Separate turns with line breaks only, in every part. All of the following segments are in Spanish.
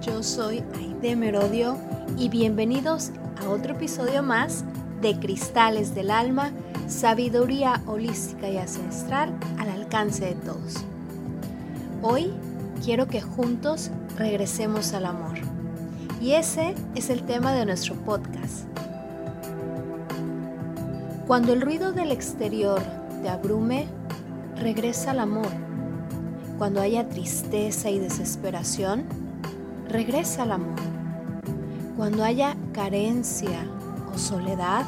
Yo soy Aide Merodio y bienvenidos a otro episodio más de Cristales del Alma, sabiduría holística y ancestral al alcance de todos. Hoy quiero que juntos regresemos al amor. Y ese es el tema de nuestro podcast. Cuando el ruido del exterior te abrume, regresa al amor. Cuando haya tristeza y desesperación, regresa al amor. Cuando haya carencia o soledad,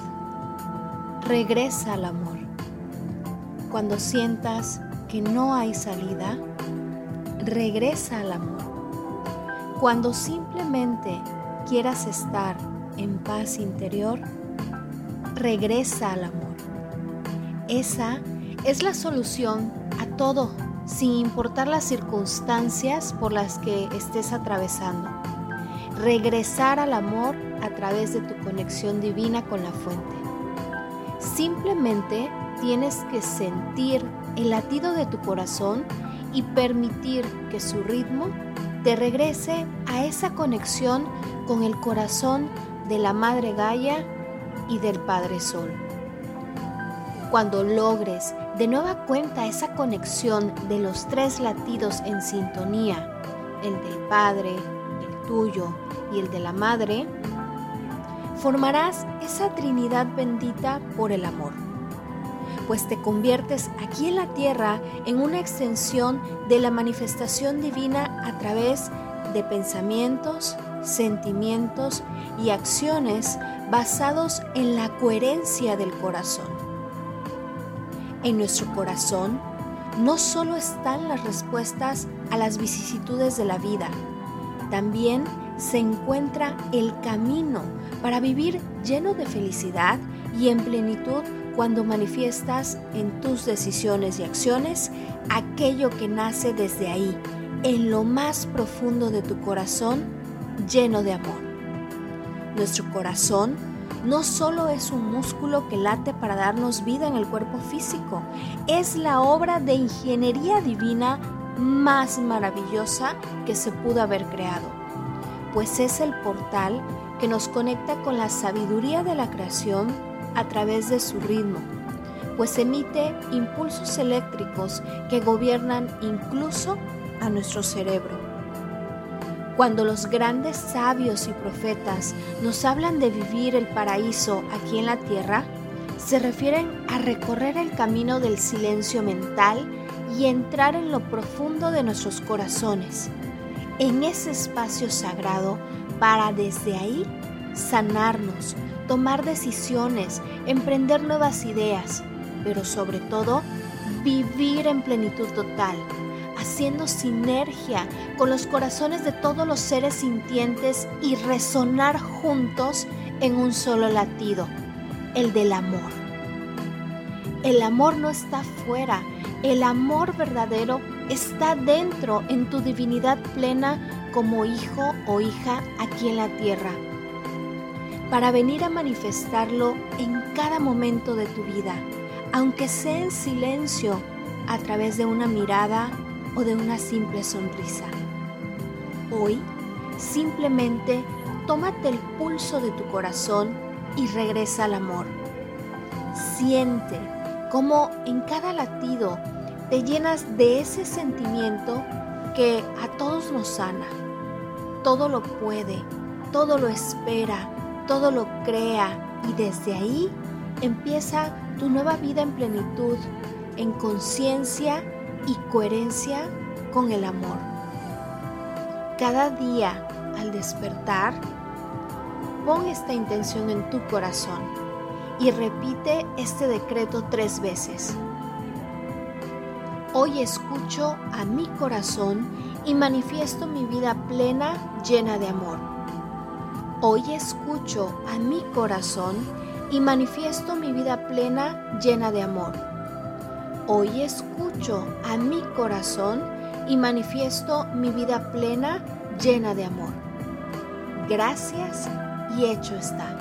regresa al amor. Cuando sientas que no hay salida, regresa al amor. Cuando simplemente quieras estar en paz interior, regresa al amor. Esa es la solución a todo, sin importar las circunstancias por las que estés atravesando. Regresar al amor a través de tu conexión divina con la fuente. Simplemente tienes que sentir el latido de tu corazón y permitir que su ritmo te regrese a esa conexión con el corazón de la Madre Gaia y del Padre Sol. Cuando logres de nueva cuenta esa conexión de los tres latidos en sintonía, el del Padre, el tuyo y el de la Madre, formarás esa Trinidad bendita por el amor, pues te conviertes aquí en la tierra en una extensión de la manifestación divina a través de pensamientos, sentimientos y acciones basados en la coherencia del corazón. En nuestro corazón no solo están las respuestas a las vicisitudes de la vida, también se encuentra el camino para vivir lleno de felicidad y en plenitud cuando manifiestas en tus decisiones y acciones aquello que nace desde ahí, en lo más profundo de tu corazón, lleno de amor. Nuestro corazón no solo es un músculo que late para darnos vida en el cuerpo físico, es la obra de ingeniería divina más maravillosa que se pudo haber creado, pues es el portal que nos conecta con la sabiduría de la creación a través de su ritmo, pues emite impulsos eléctricos que gobiernan incluso a nuestro cerebro. Cuando los grandes sabios y profetas nos hablan de vivir el paraíso aquí en la tierra, se refieren a recorrer el camino del silencio mental y entrar en lo profundo de nuestros corazones, en ese espacio sagrado para desde ahí sanarnos, tomar decisiones, emprender nuevas ideas, pero sobre todo vivir en plenitud total haciendo sinergia con los corazones de todos los seres sintientes y resonar juntos en un solo latido, el del amor. El amor no está fuera, el amor verdadero está dentro en tu divinidad plena como hijo o hija aquí en la tierra, para venir a manifestarlo en cada momento de tu vida, aunque sea en silencio, a través de una mirada, o de una simple sonrisa. Hoy, simplemente tómate el pulso de tu corazón y regresa al amor. Siente cómo en cada latido te llenas de ese sentimiento que a todos nos sana. Todo lo puede, todo lo espera, todo lo crea y desde ahí empieza tu nueva vida en plenitud, en conciencia y coherencia con el amor. Cada día al despertar, pon esta intención en tu corazón y repite este decreto tres veces. Hoy escucho a mi corazón y manifiesto mi vida plena llena de amor. Hoy escucho a mi corazón y manifiesto mi vida plena llena de amor. Hoy escucho a mi corazón y manifiesto mi vida plena, llena de amor. Gracias y hecho está.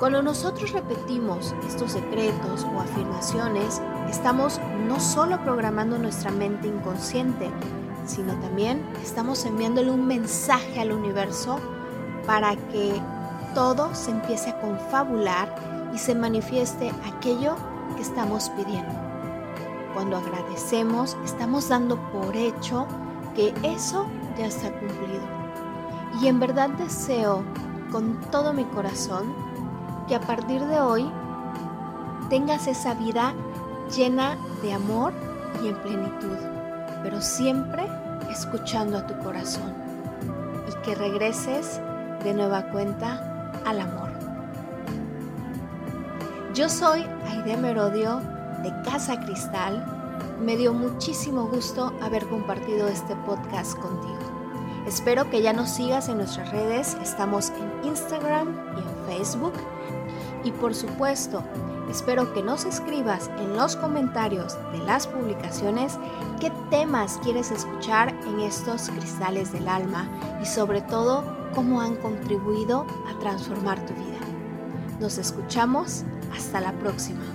Cuando nosotros repetimos estos secretos o afirmaciones, estamos no solo programando nuestra mente inconsciente, sino también estamos enviándole un mensaje al universo para que todo se empiece a confabular y se manifieste aquello que estamos pidiendo. Cuando agradecemos, estamos dando por hecho que eso ya está cumplido. Y en verdad deseo con todo mi corazón que a partir de hoy tengas esa vida llena de amor y en plenitud, pero siempre escuchando a tu corazón y que regreses de nueva cuenta al amor. Yo soy Aide Merodio de Casa Cristal. Me dio muchísimo gusto haber compartido este podcast contigo. Espero que ya nos sigas en nuestras redes. Estamos en Instagram y en Facebook. Y por supuesto, espero que nos escribas en los comentarios de las publicaciones qué temas quieres escuchar en estos cristales del alma y sobre todo cómo han contribuido a transformar tu vida. Nos escuchamos hasta la próxima.